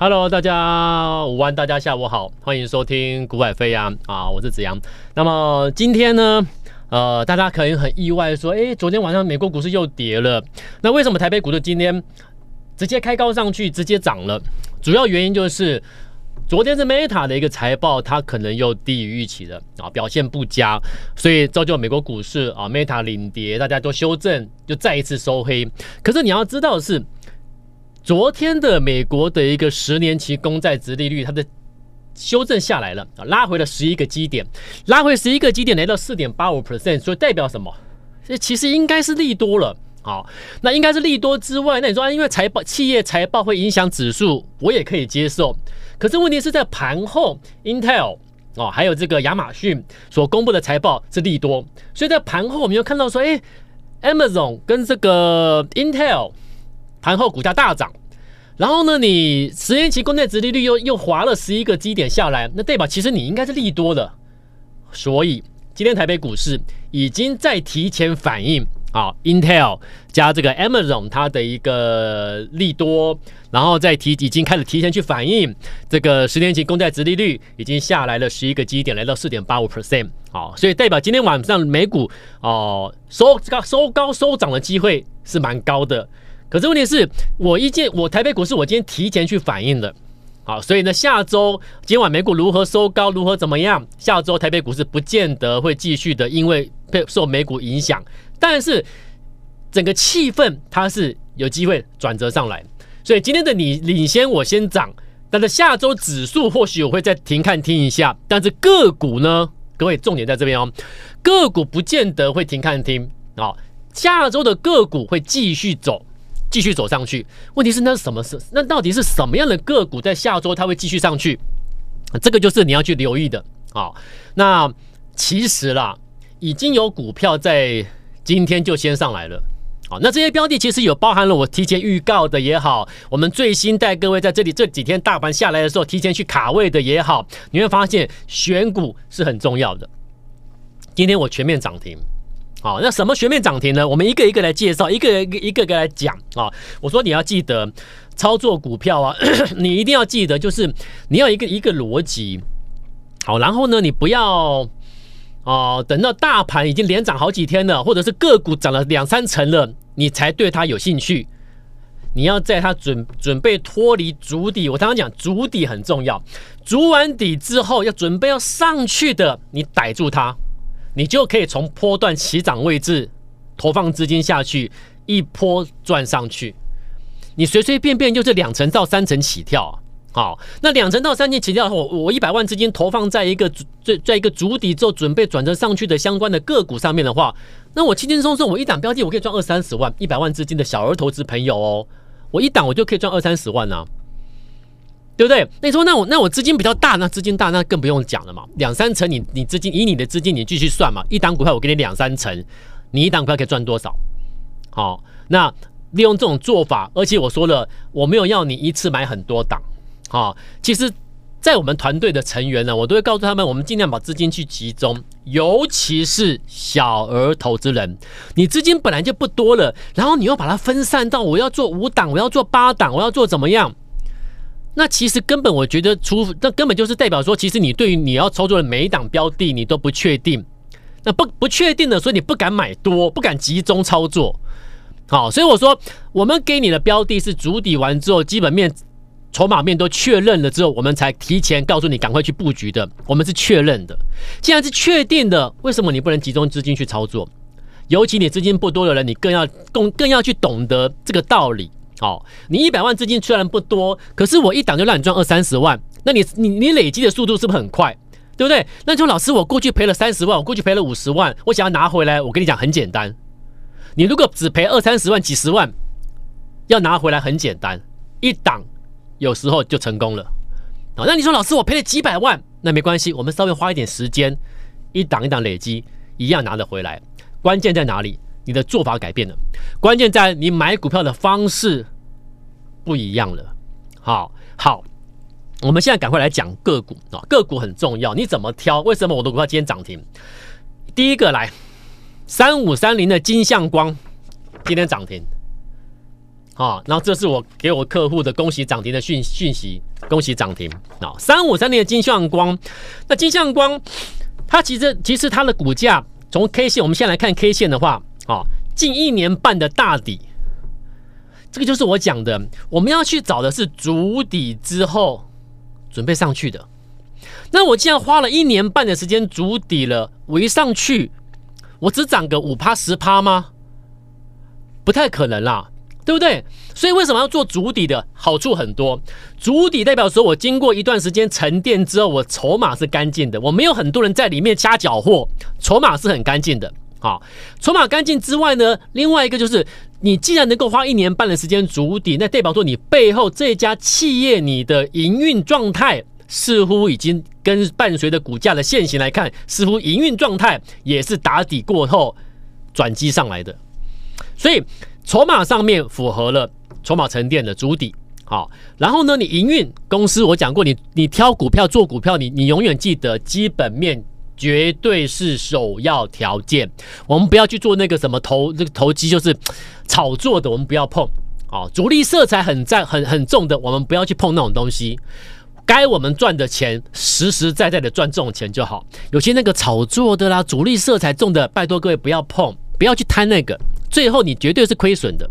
Hello，大家午安，大家下午好，欢迎收听股海飞扬啊，我是子阳。那么今天呢，呃，大家可能很意外说，诶，昨天晚上美国股市又跌了，那为什么台北股市今天直接开高上去，直接涨了？主要原因就是昨天是 Meta 的一个财报，它可能又低于预期的啊，表现不佳，所以造就美国股市啊 Meta 领跌，大家都修正，就再一次收黑。可是你要知道的是。昨天的美国的一个十年期公债殖利率，它的修正下来了啊，拉回了十一个基点，拉回十一个基点来到四点八五 percent，所以代表什么？这其实应该是利多了。好，那应该是利多之外，那你说，因为财报企业财报会影响指数，我也可以接受。可是问题是在盘后，Intel 哦，还有这个亚马逊所公布的财报是利多，所以在盘后我们又看到说，哎，Amazon 跟这个 Intel。盘后股价大涨，然后呢，你十年期公债殖利率又又滑了十一个基点下来，那代表其实你应该是利多的，所以今天台北股市已经在提前反应。啊，Intel 加这个 Amazon 它的一个利多，然后再提已经开始提前去反应这个十年期公债殖利率已经下来了十一个基点，来到四点八五 percent，好，所以代表今天晚上美股哦收高收高收涨的机会是蛮高的。可是问题是我一见我台北股市，我今天提前去反应了，好，所以呢，下周今晚美股如何收高，如何怎么样？下周台北股市不见得会继续的，因为被受美股影响，但是整个气氛它是有机会转折上来，所以今天的你领先我先涨，但是下周指数或许我会再停看听一下，但是个股呢，各位重点在这边哦，个股不见得会停看听啊，下周的个股会继续走。继续走上去，问题是那什么事？那到底是什么样的个股在下周它会继续上去？这个就是你要去留意的啊。那其实啦，已经有股票在今天就先上来了。好，那这些标的其实有包含了我提前预告的也好，我们最新带各位在这里这几天大盘下来的时候提前去卡位的也好，你会发现选股是很重要的。今天我全面涨停。好，那什么全面涨停呢？我们一个一个来介绍，一个一个一个个来讲啊。我说你要记得操作股票啊，你一定要记得，就是你要一个一个逻辑。好，然后呢，你不要哦，等到大盘已经连涨好几天了，或者是个股涨了两三成了，你才对它有兴趣。你要在它准准备脱离足底，我刚刚讲足底很重要，足完底之后要准备要上去的，你逮住它。你就可以从波段起涨位置投放资金下去，一波赚上去。你随随便便就是两成到三成起跳，好，那两成到三成起跳，我我一百万资金投放在一个在在一个筑底之后准备转折上去的相关的个股上面的话，那我轻轻松松我一档标的我可以赚二三十万，一百万资金的小额投资朋友哦，我一档我就可以赚二三十万呢、啊。对不对？那你说，那我那我资金比较大，那资金大那更不用讲了嘛。两三成你，你资金以你的资金，你继续算嘛。一档股票我给你两三成，你一档股票可以赚多少？好，那利用这种做法，而且我说了，我没有要你一次买很多档。好，其实，在我们团队的成员呢，我都会告诉他们，我们尽量把资金去集中，尤其是小额投资人，你资金本来就不多了，然后你又把它分散到我要做五档，我要做八档，我要做怎么样？那其实根本我觉得，出那根本就是代表说，其实你对于你要操作的每一档标的，你都不确定。那不不确定的，所以你不敢买多，不敢集中操作。好，所以我说，我们给你的标的是筑底完之后，基本面、筹码面都确认了之后，我们才提前告诉你赶快去布局的。我们是确认的，既然是确定的，为什么你不能集中资金去操作？尤其你资金不多的人，你更要更更要去懂得这个道理。好，你一百万资金虽然不多，可是我一档就让你赚二三十万，那你你你累积的速度是不是很快？对不对？那就老师，我过去赔了三十万，我过去赔了五十万，我想要拿回来，我跟你讲很简单，你如果只赔二三十万、几十万，要拿回来很简单，一档有时候就成功了。好，那你说老师，我赔了几百万，那没关系，我们稍微花一点时间，一档一档累积，一样拿得回来。关键在哪里？你的做法改变了，关键在你买股票的方式不一样了。好，好，我们现在赶快来讲个股啊，个股很重要，你怎么挑？为什么我的股票今天涨停？第一个来，三五三零的金像光今天涨停。啊，然后这是我给我客户的恭喜涨停的讯讯息，恭喜涨停啊！三五三零的金像光，那金像光它其实其实它的股价从 K 线，我们先来看 K 线的话，啊，近一年半的大底，这个就是我讲的，我们要去找的是足底之后准备上去的。那我既然花了一年半的时间足底了，我一上去，我只涨个五趴十趴吗？不太可能啦。对不对？所以为什么要做足底的？好处很多。足底代表说，我经过一段时间沉淀之后，我筹码是干净的，我没有很多人在里面掐搅和，筹码是很干净的。好，筹码干净之外呢，另外一个就是，你既然能够花一年半的时间筑底，那代表说你背后这家企业你的营运状态似乎已经跟伴随着股价的现形来看，似乎营运状态也是打底过后转机上来的，所以。筹码上面符合了筹码沉淀的筑底，好，然后呢，你营运公司我讲过，你你挑股票做股票，你你永远记得基本面绝对是首要条件。我们不要去做那个什么投这个投机就是炒作的，我们不要碰。哦，主力色彩很在很很重的，我们不要去碰那种东西。该我们赚的钱，实实在在的赚这种钱就好。有些那个炒作的啦，主力色彩重的，拜托各位不要碰，不要去贪那个。最后你绝对是亏损的，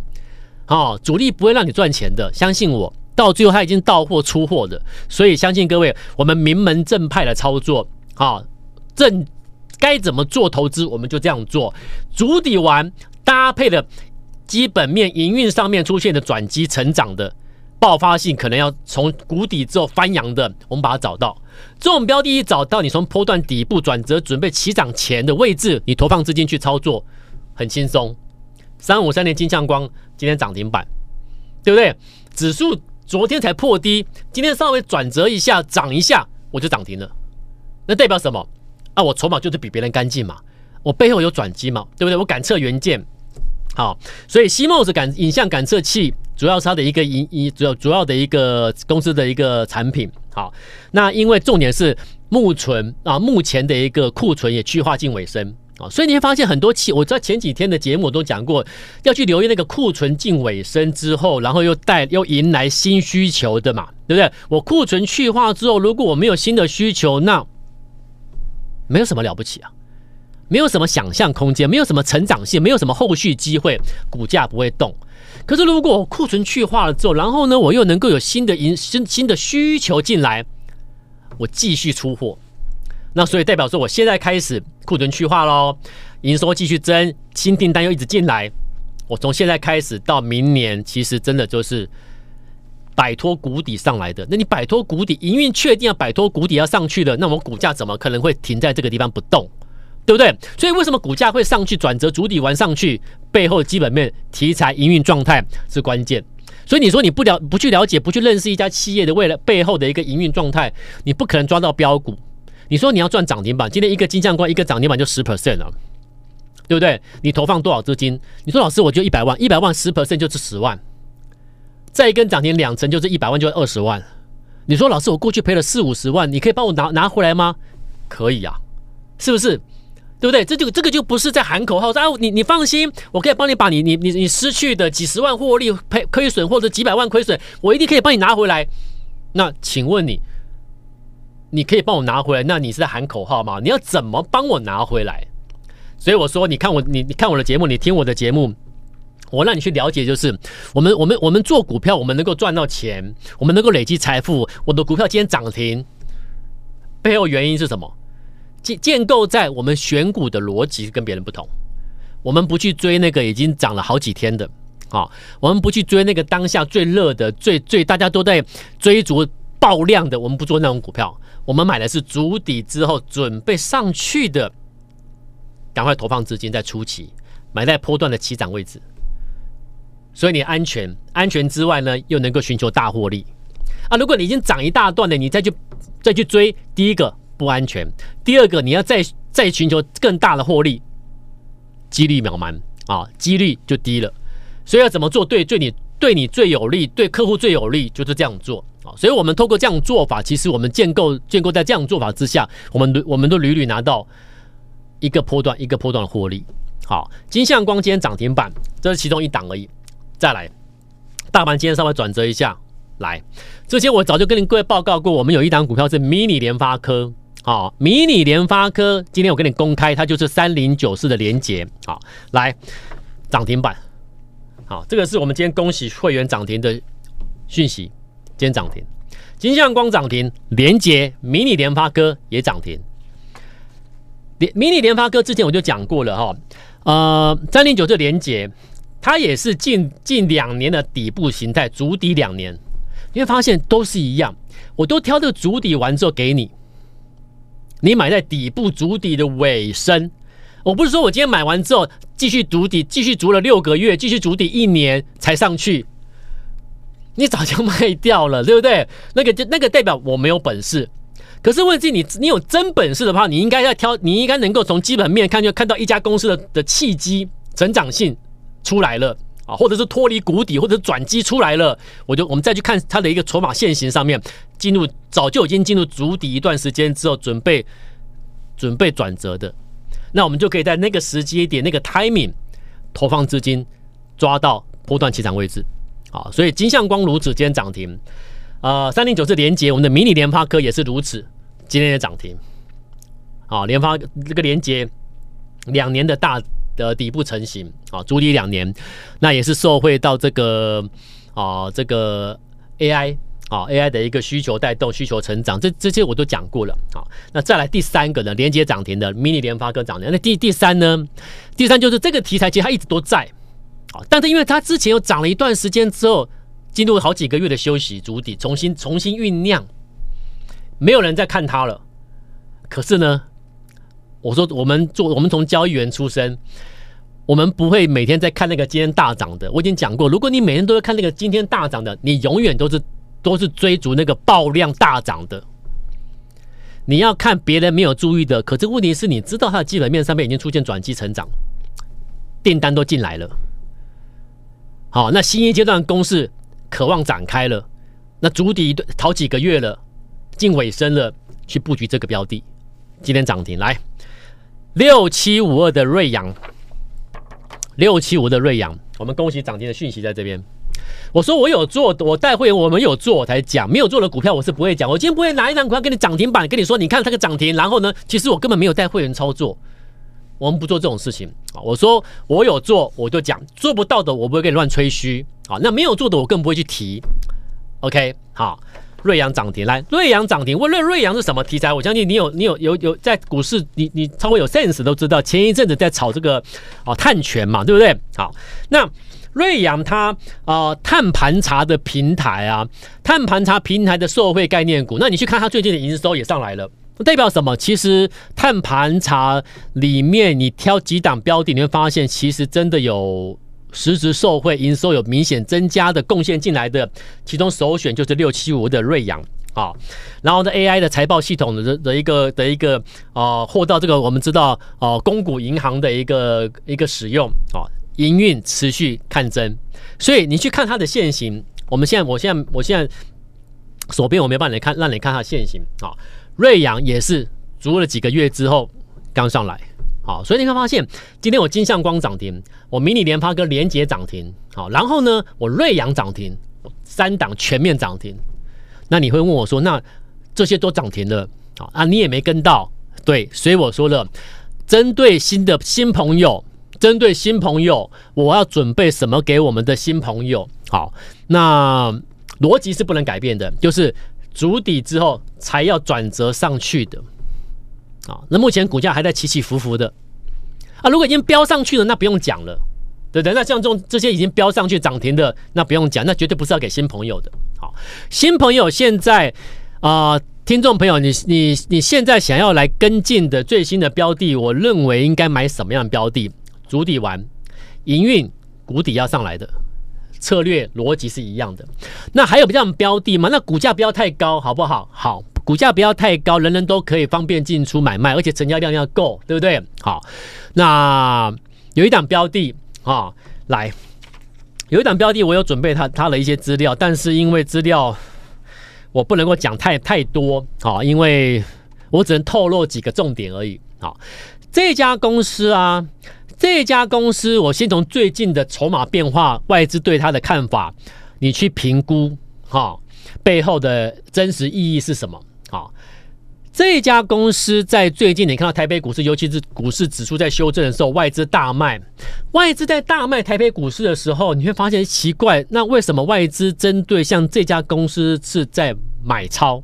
哦，主力不会让你赚钱的，相信我。到最后他已经到货出货的，所以相信各位，我们名门正派的操作，啊，正该怎么做投资，我们就这样做。筑底完搭配的基本面营运上面出现的转机成长的爆发性，可能要从谷底之后翻扬的，我们把它找到。这种标的一找到，你从波段底部转折准备起涨前的位置，你投放资金去操作，很轻松。三五三年金像光今天涨停板，对不对？指数昨天才破低，今天稍微转折一下涨一下，我就涨停了。那代表什么？啊，我筹码就是比别人干净嘛，我背后有转机嘛，对不对？我感测元件好，所以 CMOS 感影像感测器主要是它的一个一一主要主要的一个公司的一个产品。好，那因为重点是目存啊，目前的一个库存也去化近尾声。啊，所以你会发现很多企，我在前几天的节目都讲过，要去留意那个库存近尾声之后，然后又带又迎来新需求的嘛，对不对？我库存去化之后，如果我没有新的需求，那没有什么了不起啊，没有什么想象空间，没有什么成长性，没有什么后续机会，股价不会动。可是如果我库存去化了之后，然后呢，我又能够有新的营新新的需求进来，我继续出货。那所以代表说，我现在开始库存去化喽，营收继续增，新订单又一直进来。我从现在开始到明年，其实真的就是摆脱谷底上来的。那你摆脱谷底，营运确定要摆脱谷底要上去了，那我们股价怎么可能会停在这个地方不动？对不对？所以为什么股价会上去转折，主底完上去，背后基本面、题材、营运状态是关键。所以你说你不了不去了解，不去认识一家企业的未来背后的一个营运状态，你不可能抓到标股。你说你要赚涨停板，今天一个金像光一个涨停板就十 percent 了，对不对？你投放多少资金？你说老师，我就一百万，一百万十 percent 就是十万，再一根涨停两成就是一百万，就二十万。你说老师，我过去赔了四五十万，你可以帮我拿拿回来吗？可以啊，是不是？对不对？这就这个就不是在喊口号，说啊，你你放心，我可以帮你把你你你你失去的几十万获利赔亏损或者几百万亏损，我一定可以帮你拿回来。那请问你？你可以帮我拿回来，那你是在喊口号吗？你要怎么帮我拿回来？所以我说，你看我，你你看我的节目，你听我的节目，我让你去了解，就是我们我们我们做股票，我们能够赚到钱，我们能够累积财富。我的股票今天涨停，背后原因是什么？建建构在我们选股的逻辑跟别人不同。我们不去追那个已经涨了好几天的啊、我们不去追那个当下最热的、最最大家都在追逐爆量的，我们不做那种股票。我们买的是筑底之后准备上去的，赶快投放资金在初期买在波段的起涨位置，所以你安全，安全之外呢，又能够寻求大获利啊！如果你已经涨一大段了，你再去再去追，第一个不安全，第二个你要再再寻求更大的获利，几率渺茫啊，几率就低了。所以要怎么做对对你对你最有利，对客户最有利，就是这样做啊。所以，我们透过这样做法，其实我们建构建构在这样做法之下，我们我们都屡屡拿到一个波段一个波段的获利。好，金像光今天涨停板，这是其中一档而已。再来，大盘今天稍微转折一下，来，之前我早就跟您各位报告过，我们有一档股票是迷你联发科，好，迷你联发科，今天我跟你公开，它就是三零九四的连结，好，来涨停板，好，这个是我们今天恭喜会员涨停的讯息，今天涨停，金像光涨停，连结迷你联发科也涨停，连迷你联发科之前我就讲过了哈，呃，三零九四连结。它也是近近两年的底部形态，足底两年，你会发现都是一样，我都挑这个足底完之后给你，你买在底部足底的尾声，我不是说我今天买完之后继续足底，继续足了六个月，继续足底一年才上去，你早就卖掉了，对不对？那个就那个代表我没有本事，可是问题你你有真本事的话，你应该要挑，你应该能够从基本面看就看到一家公司的的契机成长性。出来了啊，或者是脱离谷底，或者转机出来了，我就我们再去看它的一个筹码线型上面，进入早就已经进入足底一段时间之后，准备准备转折的，那我们就可以在那个时机点、那个 timing 投放资金，抓到波段起涨位置。啊，所以金像光如此，今天涨停。呃，三零九是连接，我们的迷你联发科也是如此，今天也涨停。啊，联发这个连接两年的大。的底部成型啊，筑底两年，那也是受惠到这个啊，这个 AI 啊，AI 的一个需求带动需求成长，这这些我都讲过了。啊，那再来第三个呢，连接涨停的 mini 联发科涨停。那第第三呢，第三就是这个题材其实它一直都在啊，但是因为它之前又涨了一段时间之后，进入好几个月的休息筑底，重新重新酝酿，没有人在看它了。可是呢？我说，我们做，我们从交易员出身，我们不会每天在看那个今天大涨的。我已经讲过，如果你每天都在看那个今天大涨的，你永远都是都是追逐那个爆量大涨的。你要看别人没有注意的，可是问题是你知道它的基本面上面已经出现转机成长，订单都进来了。好，那新一阶段攻势渴望展开了，那筑底好几个月了，近尾声了，去布局这个标的。今天涨停，来六七五二的瑞阳，六七五的瑞阳，我们恭喜涨停的讯息在这边。我说我有做，我带会员，我们有做我才讲，没有做的股票我是不会讲。我今天不会拿一张股票给你涨停板，跟你说，你看这个涨停，然后呢，其实我根本没有带会员操作，我们不做这种事情啊。我说我有做，我就讲，做不到的我不会跟你乱吹嘘啊。那没有做的我更不会去提。OK，好。瑞阳涨停，来，瑞阳涨停。问瑞瑞阳是什么题材？我相信你有你有有有在股市，你你稍微有 sense 都知道，前一阵子在炒这个哦碳权嘛，对不对？好，那瑞阳它啊碳盘查的平台啊，碳盘查平台的受惠概念股，那你去看它最近的营收也上来了，代表什么？其实碳盘查里面你挑几档标的，你会发现其实真的有。实质受惠营收有明显增加的贡献进来的，其中首选就是六七五的瑞阳啊，然后呢 AI 的财报系统的的一个的一个啊，获到这个我们知道哦，公股银行的一个一个使用啊，营运持续看增，所以你去看它的线型，我们现在我现在我现在手边我没办法看，让你看它的线型啊，瑞阳也是足了几个月之后刚上来。好，所以你会发现，今天我金像光涨停，我迷你联发哥连结涨停，好，然后呢，我瑞阳涨停，三档全面涨停。那你会问我说，那这些都涨停了，好啊，你也没跟到，对，所以我说了，针对新的新朋友，针对新朋友，我要准备什么给我们的新朋友？好，那逻辑是不能改变的，就是筑底之后才要转折上去的。啊，那目前股价还在起起伏伏的啊，如果已经飙上去了，那不用讲了，对不对？那像这种这些已经飙上去涨停的，那不用讲，那绝对不是要给新朋友的。好，新朋友现在啊、听众朋友，你你你现在想要来跟进的最新的标的，我认为应该买什么样的标的？足底完，营运股底要上来的策略逻辑是一样的。那还有比较标的吗？那股价不要太高，好不好？好。股价不要太高，人人都可以方便进出买卖，而且成交量要够，对不对？好，那有一档标的啊，来，有一档标的，我有准备它它的一些资料，但是因为资料我不能够讲太太多啊，因为我只能透露几个重点而已。好，这家公司啊，这家公司，我先从最近的筹码变化、外资对它的看法，你去评估哈背后的真实意义是什么？这家公司在最近你看到台北股市，尤其是股市指数在修正的时候，外资大卖，外资在大卖台北股市的时候，你会发现奇怪，那为什么外资针对像这家公司是在买超？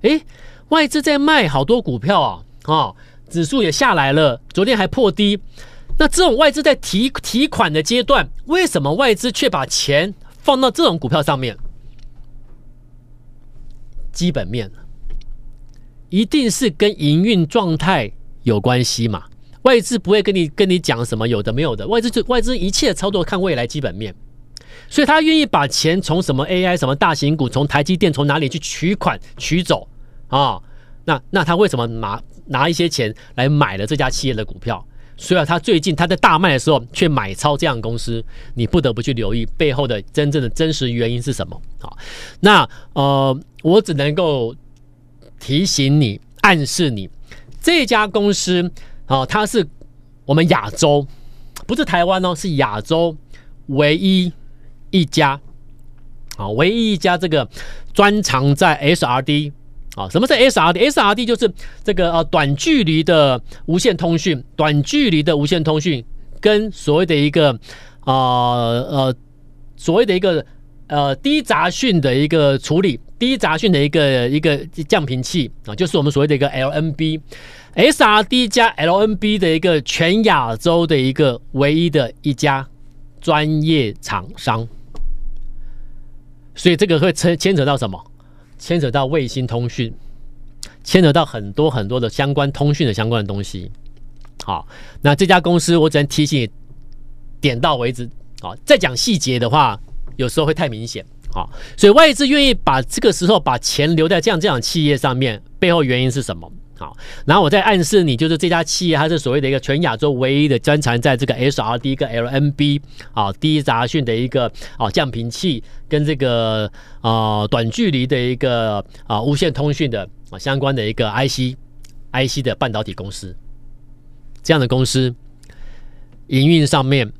诶，外资在卖好多股票啊，啊，指数也下来了，昨天还破低。那这种外资在提提款的阶段，为什么外资却把钱放到这种股票上面？基本面一定是跟营运状态有关系嘛？外资不会跟你跟你讲什么有的没有的，外资就外资一切操作看未来基本面，所以他愿意把钱从什么 AI 什么大型股，从台积电从哪里去取款取走啊？那那他为什么拿拿一些钱来买了这家企业的股票？所以他最近他在大卖的时候却买超这样公司，你不得不去留意背后的真正的真实原因是什么？好，那呃，我只能够提醒你、暗示你，这家公司啊，它是我们亚洲，不是台湾哦，是亚洲唯一一家啊，唯一一家这个专长在 SRD。啊，什么是 SRD？SRD 就是这个呃短距离的无线通讯，短距离的无线通讯跟所谓的一个啊呃，呃所谓的一个呃低杂讯的一个处理，低杂讯的一个一个降频器啊，就是我们所谓的一个 LNB，SRD 加 LNB 的一个全亚洲的一个唯一的一家专业厂商，所以这个会牵牵扯到什么？牵扯到卫星通讯，牵扯到很多很多的相关通讯的相关的东西。好，那这家公司我只能提醒你，点到为止。好，再讲细节的话，有时候会太明显。好，所以外资愿意把这个时候把钱留在这样这样企业上面，背后原因是什么？好，然后我再暗示你，就是这家企业它是所谓的一个全亚洲唯一的专长在这个 SRD 跟 LNB 啊低杂讯的一个啊降频器跟这个啊短距离的一个啊无线通讯的啊相关的一个 IC IC 的半导体公司，这样的公司营运上面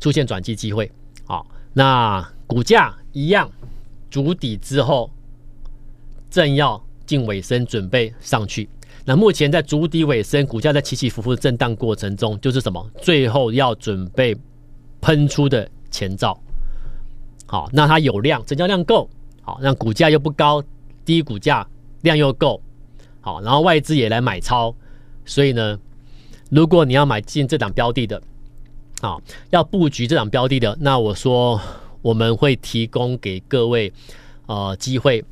出现转机机会，好，那股价一样筑底之后正要。进尾声，准备上去。那目前在筑底尾声，股价在起起伏伏震荡过程中，就是什么？最后要准备喷出的前兆。好，那它有量，成交量够。好，那股价又不高，低股价量又够。好，然后外资也来买超。所以呢，如果你要买进这档标的的，好，要布局这档标的的，那我说我们会提供给各位呃机会。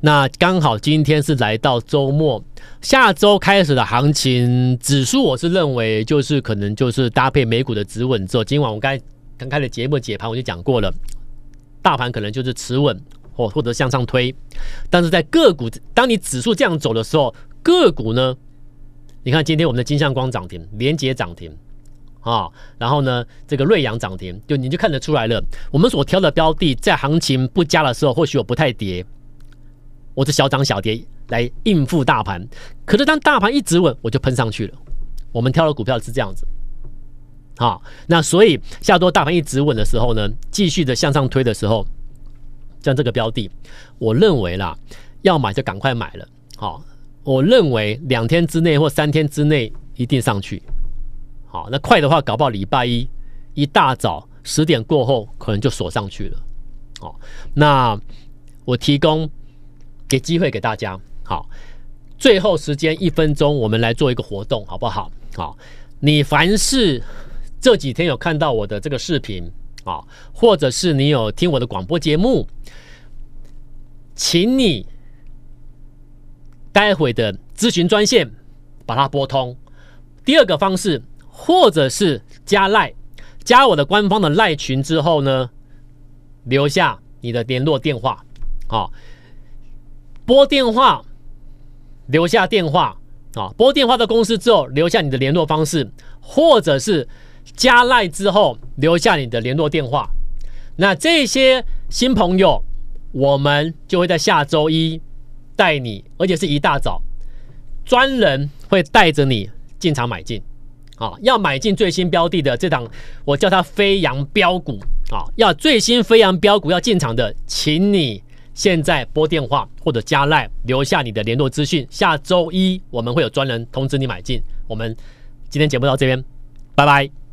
那刚好今天是来到周末，下周开始的行情指数，我是认为就是可能就是搭配美股的止稳之后，今晚我刚刚开的节目解盘我就讲过了，大盘可能就是持稳或或者向上推，但是在个股，当你指数这样走的时候，个股呢，你看今天我们的金像光涨停，联结涨停啊，然后呢这个瑞阳涨停，就你就看得出来了，我们所挑的标的在行情不佳的时候，或许我不太跌。我是小涨小跌来应付大盘，可是当大盘一直稳，我就喷上去了。我们挑的股票是这样子，好，那所以下周大盘一直稳的时候呢，继续的向上推的时候，像这个标的，我认为啦，要买就赶快买了。好，我认为两天之内或三天之内一定上去。好，那快的话，搞不好礼拜一一大早十点过后可能就锁上去了。好，那我提供。给机会给大家，好，最后时间一分钟，我们来做一个活动，好不好？好，你凡是这几天有看到我的这个视频啊，或者是你有听我的广播节目，请你待会的咨询专线把它拨通。第二个方式，或者是加赖，加我的官方的赖群之后呢，留下你的联络电话，好。拨电话，留下电话啊！拨电话的公司之后，留下你的联络方式，或者是加赖之后留下你的联络电话。那这些新朋友，我们就会在下周一带你，而且是一大早，专人会带着你进场买进啊！要买进最新标的的这档，我叫它飞扬标股啊，要最新飞扬标股要进场的，请你现在拨电话或者加赖留下你的联络资讯。下周一我们会有专人通知你买进。我们今天节目到这边，拜拜。